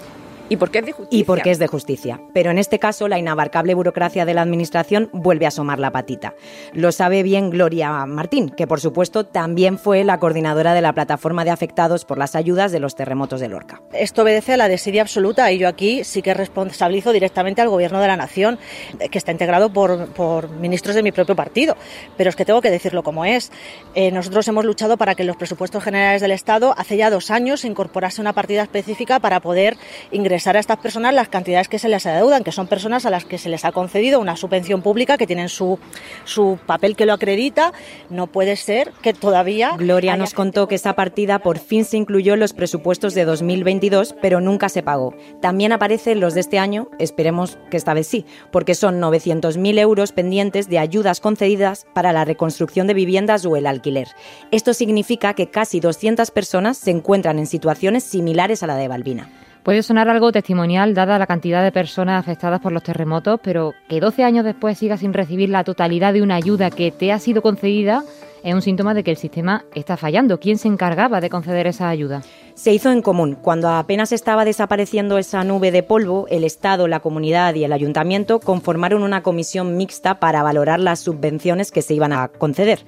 Y porque es de justicia. Y porque es de justicia. Pero en este caso, la inabarcable burocracia de la Administración vuelve a asomar la patita. Lo sabe bien Gloria Martín, que por supuesto también fue la coordinadora de la plataforma de afectados por las ayudas de los terremotos de Lorca. Esto obedece a la desidia absoluta y yo aquí sí que responsabilizo directamente al Gobierno de la Nación, eh, que está integrado por, por ministros de mi propio partido. Pero es que tengo que decirlo como es. Eh, nosotros hemos luchado para que en los presupuestos generales del Estado hace ya dos años se incorporase una partida específica para poder ingresar a estas personas las cantidades que se les adeudan, que son personas a las que se les ha concedido una subvención pública, que tienen su, su papel que lo acredita. No puede ser que todavía. Gloria nos contó que esa partida por fin se incluyó en los presupuestos de 2022, pero nunca se pagó. También aparecen los de este año, esperemos que esta vez sí, porque son 900.000 euros pendientes de ayudas concedidas para la reconstrucción de viviendas o el alquiler. Esto significa que casi 200 personas se encuentran en situaciones similares a la de Balbina. Puede sonar algo testimonial dada la cantidad de personas afectadas por los terremotos, pero que 12 años después sigas sin recibir la totalidad de una ayuda que te ha sido concedida es un síntoma de que el sistema está fallando. ¿Quién se encargaba de conceder esa ayuda? Se hizo en común. Cuando apenas estaba desapareciendo esa nube de polvo, el Estado, la comunidad y el ayuntamiento conformaron una comisión mixta para valorar las subvenciones que se iban a conceder,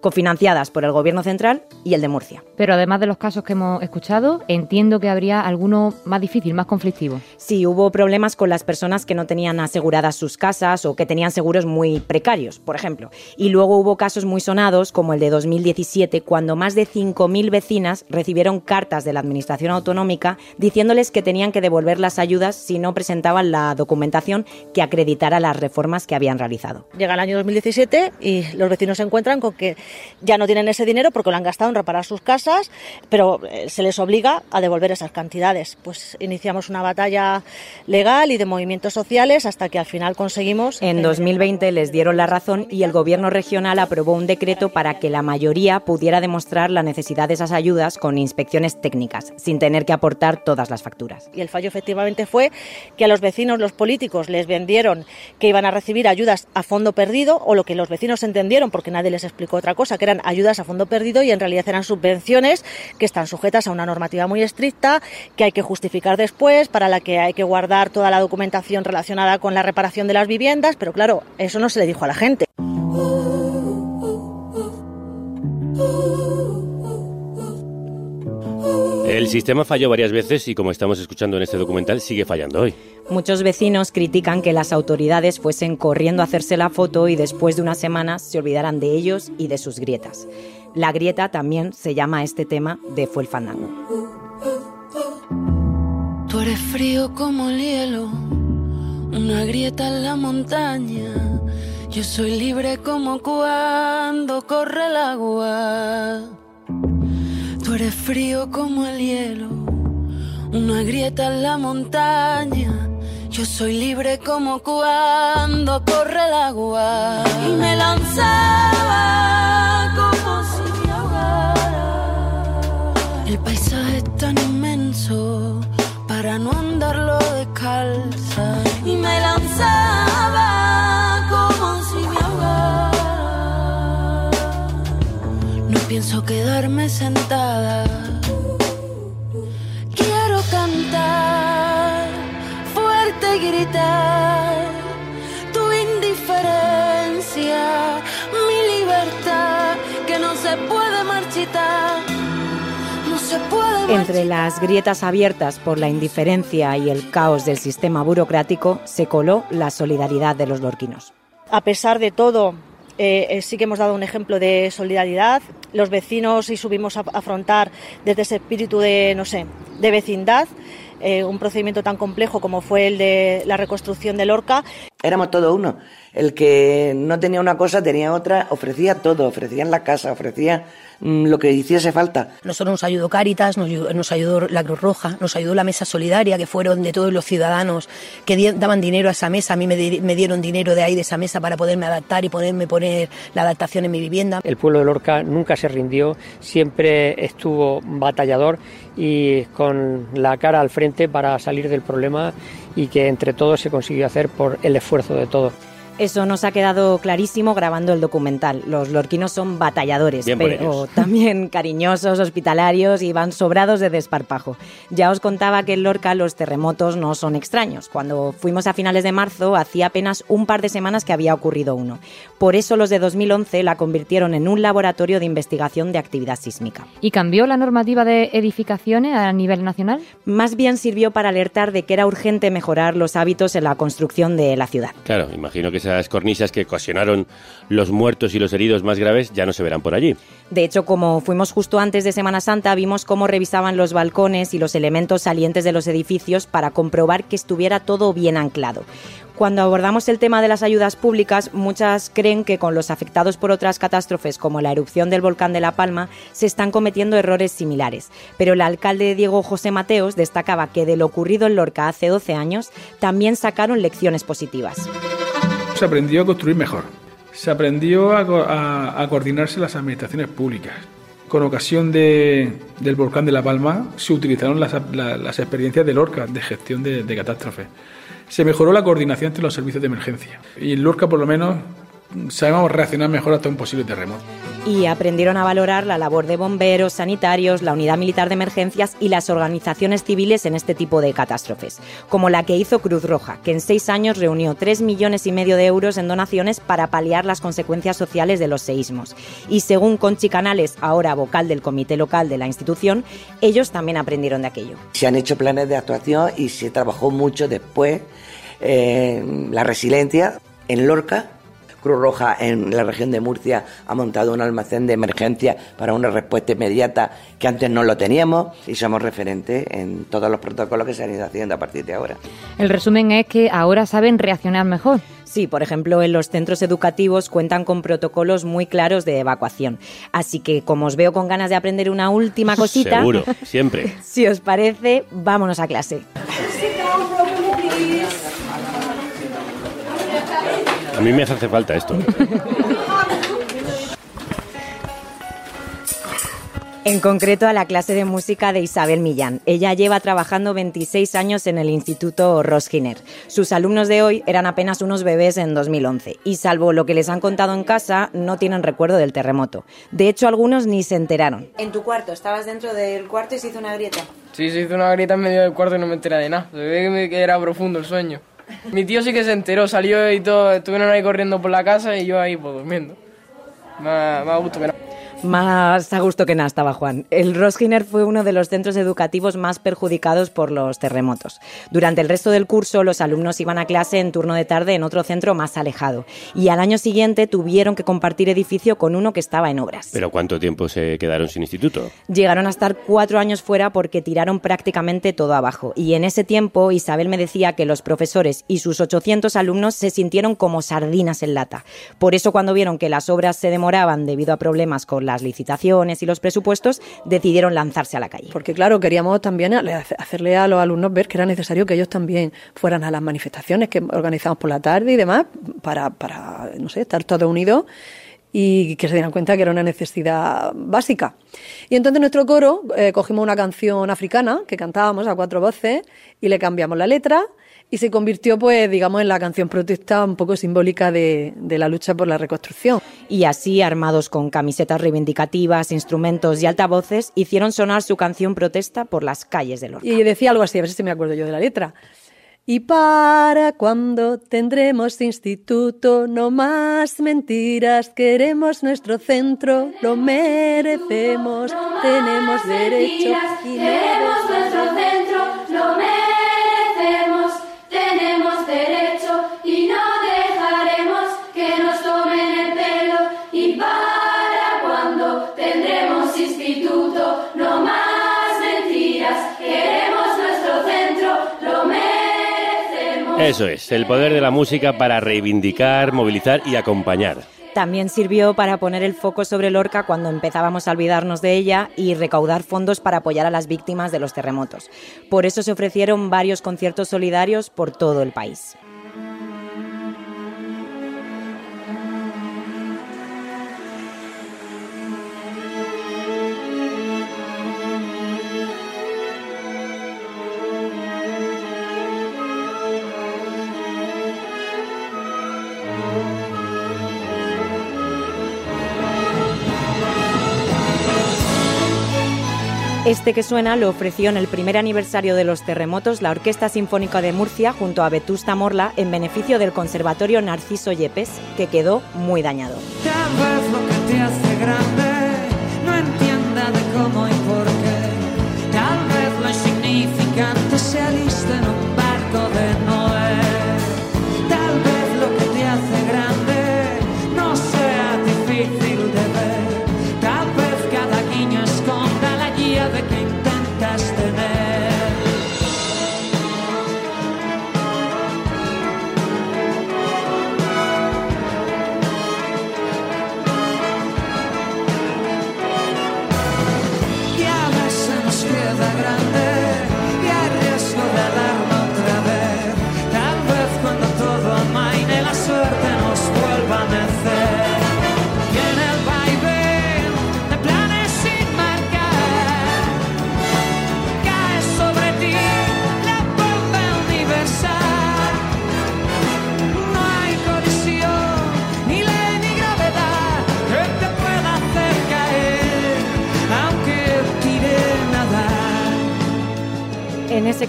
cofinanciadas por el Gobierno central y el de Murcia. Pero además de los casos que hemos escuchado, entiendo que habría alguno más difícil, más conflictivo. Sí, hubo problemas con las personas que no tenían aseguradas sus casas o que tenían seguros muy precarios, por ejemplo. Y luego hubo casos muy sonados, como el de 2017, cuando más de 5.000 vecinas recibieron cartas de la Administración Autonómica diciéndoles que tenían que devolver las ayudas si no presentaban la documentación que acreditara las reformas que habían realizado. Llega el año 2017 y los vecinos se encuentran con que ya no tienen ese dinero porque lo han gastado en reparar sus casas, pero eh, se les obliga a devolver esas cantidades. Pues iniciamos una batalla legal y de movimientos sociales hasta que al final conseguimos. En 2020 les dieron la razón y el Gobierno regional aprobó un decreto para que la mayoría pudiera demostrar la necesidad de esas ayudas con inspecciones técnicas, sin tener que aportar todas las facturas. Y el fallo efectivamente fue que a los vecinos, los políticos, les vendieron que iban a recibir ayudas a fondo perdido o lo que los vecinos entendieron porque nadie les explicó otra cosa, que eran ayudas a fondo perdido y en realidad eran subvenciones que están sujetas a una normativa muy estricta, que hay que justificar después, para la que hay que guardar toda la documentación relacionada con la reparación de las viviendas, pero claro, eso no se le dijo a la gente. El sistema falló varias veces y como estamos escuchando en este documental sigue fallando hoy. Muchos vecinos critican que las autoridades fuesen corriendo a hacerse la foto y después de unas semanas se olvidaran de ellos y de sus grietas. La grieta también se llama este tema de Fue el Fandango. Tú eres frío como el hielo, una grieta en la montaña. Yo soy libre como cuando corre el agua. Tú eres frío como el hielo, una grieta en la montaña. Yo soy libre como cuando corre el agua. Y me lanzaba como si me ahogara. El paisaje es tan inmenso para no andarlo descalza. No quedarme sentada. Quiero cantar fuerte y gritar tu indiferencia, mi libertad que no se puede marchitar. No se puede Entre las grietas abiertas por la indiferencia y el caos del sistema burocrático se coló la solidaridad de los lorquinos. A pesar de todo, eh, eh, sí que hemos dado un ejemplo de solidaridad. Los vecinos y subimos a afrontar desde ese espíritu de, no sé, de vecindad, eh, un procedimiento tan complejo como fue el de la reconstrucción de Lorca. Éramos todo uno. El que no tenía una cosa tenía otra, ofrecía todo, ofrecían la casa, ofrecía mm, lo que hiciese falta. Nosotros nos ayudó Cáritas, nos ayudó, nos ayudó la Cruz Roja, nos ayudó la Mesa Solidaria, que fueron de todos los ciudadanos que di- daban dinero a esa mesa. A mí me, di- me dieron dinero de ahí, de esa mesa, para poderme adaptar y poderme poner la adaptación en mi vivienda. El pueblo de Lorca nunca se rindió, siempre estuvo batallador y con la cara al frente para salir del problema y que entre todos se consiguió hacer por el esfuerzo de todos. Eso nos ha quedado clarísimo grabando el documental. Los lorquinos son batalladores, Bien pero también cariñosos, hospitalarios y van sobrados de desparpajo. Ya os contaba que en Lorca los terremotos no son extraños. Cuando fuimos a finales de marzo, hacía apenas un par de semanas que había ocurrido uno. Por eso los de 2011 la convirtieron en un laboratorio de investigación de actividad sísmica. ¿Y cambió la normativa de edificaciones a nivel nacional? Más bien sirvió para alertar de que era urgente mejorar los hábitos en la construcción de la ciudad. Claro, imagino que esas cornisas que ocasionaron los muertos y los heridos más graves ya no se verán por allí. De hecho, como fuimos justo antes de Semana Santa, vimos cómo revisaban los balcones y los elementos salientes de los edificios para comprobar que estuviera todo bien anclado. Cuando abordamos el tema de las ayudas públicas, muchas creen que con los afectados por otras catástrofes como la erupción del volcán de La Palma se están cometiendo errores similares. Pero el alcalde Diego José Mateos destacaba que de lo ocurrido en Lorca hace 12 años también sacaron lecciones positivas. Se aprendió a construir mejor. Se aprendió a, co- a- a coordinarse las administraciones públicas. Con ocasión de- del volcán de La Palma se utilizaron las, la- las experiencias de Lorca de gestión de, de catástrofes. Se mejoró la coordinación entre los servicios de emergencia. Y en Lorca, por lo menos, sabemos reaccionar mejor hasta un posible terremoto. Y aprendieron a valorar la labor de bomberos, sanitarios, la unidad militar de emergencias y las organizaciones civiles en este tipo de catástrofes, como la que hizo Cruz Roja, que en seis años reunió tres millones y medio de euros en donaciones para paliar las consecuencias sociales de los seísmos. Y según Conchi Canales, ahora vocal del comité local de la institución, ellos también aprendieron de aquello. Se han hecho planes de actuación y se trabajó mucho después eh, la resiliencia en Lorca. Cruz Roja en la región de Murcia ha montado un almacén de emergencia para una respuesta inmediata que antes no lo teníamos y somos referentes en todos los protocolos que se han ido haciendo a partir de ahora. El resumen es que ahora saben reaccionar mejor. Sí, por ejemplo, en los centros educativos cuentan con protocolos muy claros de evacuación. Así que, como os veo con ganas de aprender una última cosita, Seguro, siempre. si os parece, vámonos a clase. A mí me hace falta esto. En concreto a la clase de música de Isabel Millán. Ella lleva trabajando 26 años en el Instituto Rosginer. Sus alumnos de hoy eran apenas unos bebés en 2011 y salvo lo que les han contado en casa, no tienen recuerdo del terremoto. De hecho, algunos ni se enteraron. En tu cuarto, estabas dentro del cuarto y se hizo una grieta. Sí, se hizo una grieta en medio del cuarto y no me enteré de nada. Se ve que era profundo el sueño. Mi tío sí que se enteró, salió y todo, estuvieron ahí corriendo por la casa y yo ahí pues durmiendo. Más, más gusto que nada. Más a gusto que nada estaba Juan. El Rosginer fue uno de los centros educativos más perjudicados por los terremotos. Durante el resto del curso, los alumnos iban a clase en turno de tarde en otro centro más alejado. Y al año siguiente tuvieron que compartir edificio con uno que estaba en obras. Pero ¿cuánto tiempo se quedaron sin instituto? Llegaron a estar cuatro años fuera porque tiraron prácticamente todo abajo. Y en ese tiempo, Isabel me decía que los profesores y sus 800 alumnos se sintieron como sardinas en lata. Por eso, cuando vieron que las obras se demoraban debido a problemas con las licitaciones y los presupuestos, decidieron lanzarse a la calle. Porque claro, queríamos también hacerle a los alumnos ver que era necesario que ellos también fueran a las manifestaciones que organizamos por la tarde y demás para, para no sé, estar todos unidos y que se dieran cuenta que era una necesidad básica. Y entonces nuestro coro eh, cogimos una canción africana que cantábamos a cuatro voces y le cambiamos la letra y se convirtió, pues, digamos, en la canción protesta un poco simbólica de, de la lucha por la reconstrucción. Y así, armados con camisetas reivindicativas, instrumentos y altavoces, hicieron sonar su canción protesta por las calles de Lorca. Y decía algo así, a ver si me acuerdo yo de la letra. Y para cuando tendremos instituto, no más mentiras, queremos nuestro centro, lo merecemos, tenemos derecho y no Queremos nuestro centro, lo merecemos, tenemos derecho y no dejaremos que nos tomen el pelo. Y para cuando tendremos instituto, no más mentiras, queremos nuestro centro, lo merecemos. Eso es, el poder de la música para reivindicar, movilizar y acompañar. También sirvió para poner el foco sobre Lorca cuando empezábamos a olvidarnos de ella y recaudar fondos para apoyar a las víctimas de los terremotos. Por eso se ofrecieron varios conciertos solidarios por todo el país. Este que suena lo ofreció en el primer aniversario de los terremotos la Orquesta Sinfónica de Murcia junto a Vetusta Morla en beneficio del Conservatorio Narciso Yepes, que quedó muy dañado.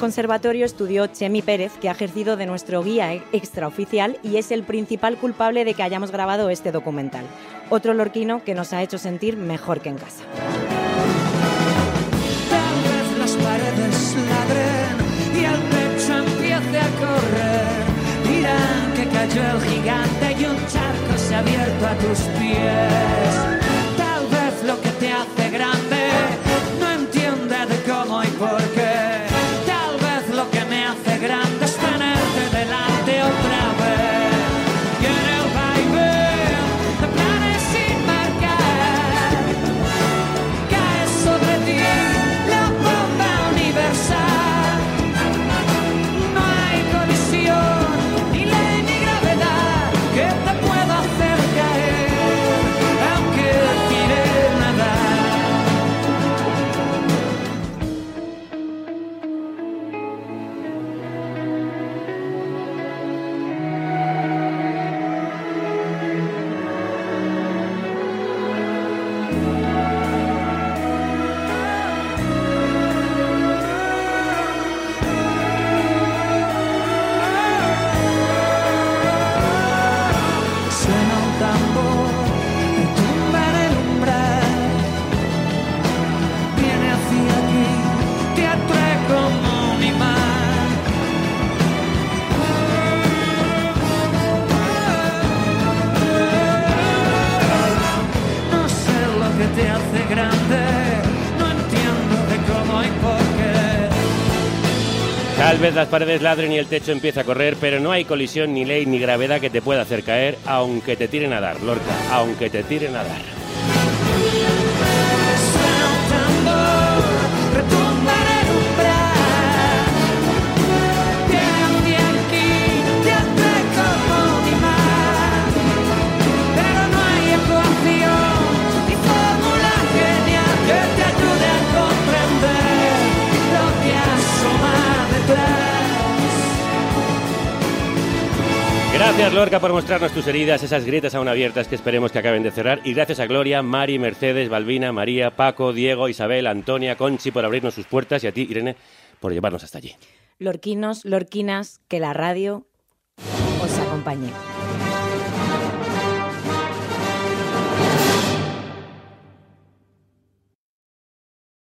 Conservatorio estudió Chemi Pérez, que ha ejercido de nuestro guía e- extraoficial y es el principal culpable de que hayamos grabado este documental. Otro lorquino que nos ha hecho sentir mejor que en casa. Cayó el gigante y un charco se ha abierto a tus pies. Las paredes ladren y el techo empieza a correr, pero no hay colisión, ni ley, ni gravedad que te pueda hacer caer, aunque te tiren a dar, Lorca, aunque te tiren a dar. Gracias, Lorca, por mostrarnos tus heridas, esas grietas aún abiertas que esperemos que acaben de cerrar. Y gracias a Gloria, Mari, Mercedes, Balbina, María, Paco, Diego, Isabel, Antonia, Conchi por abrirnos sus puertas y a ti, Irene, por llevarnos hasta allí. Lorquinos, lorquinas, que la radio os acompañe.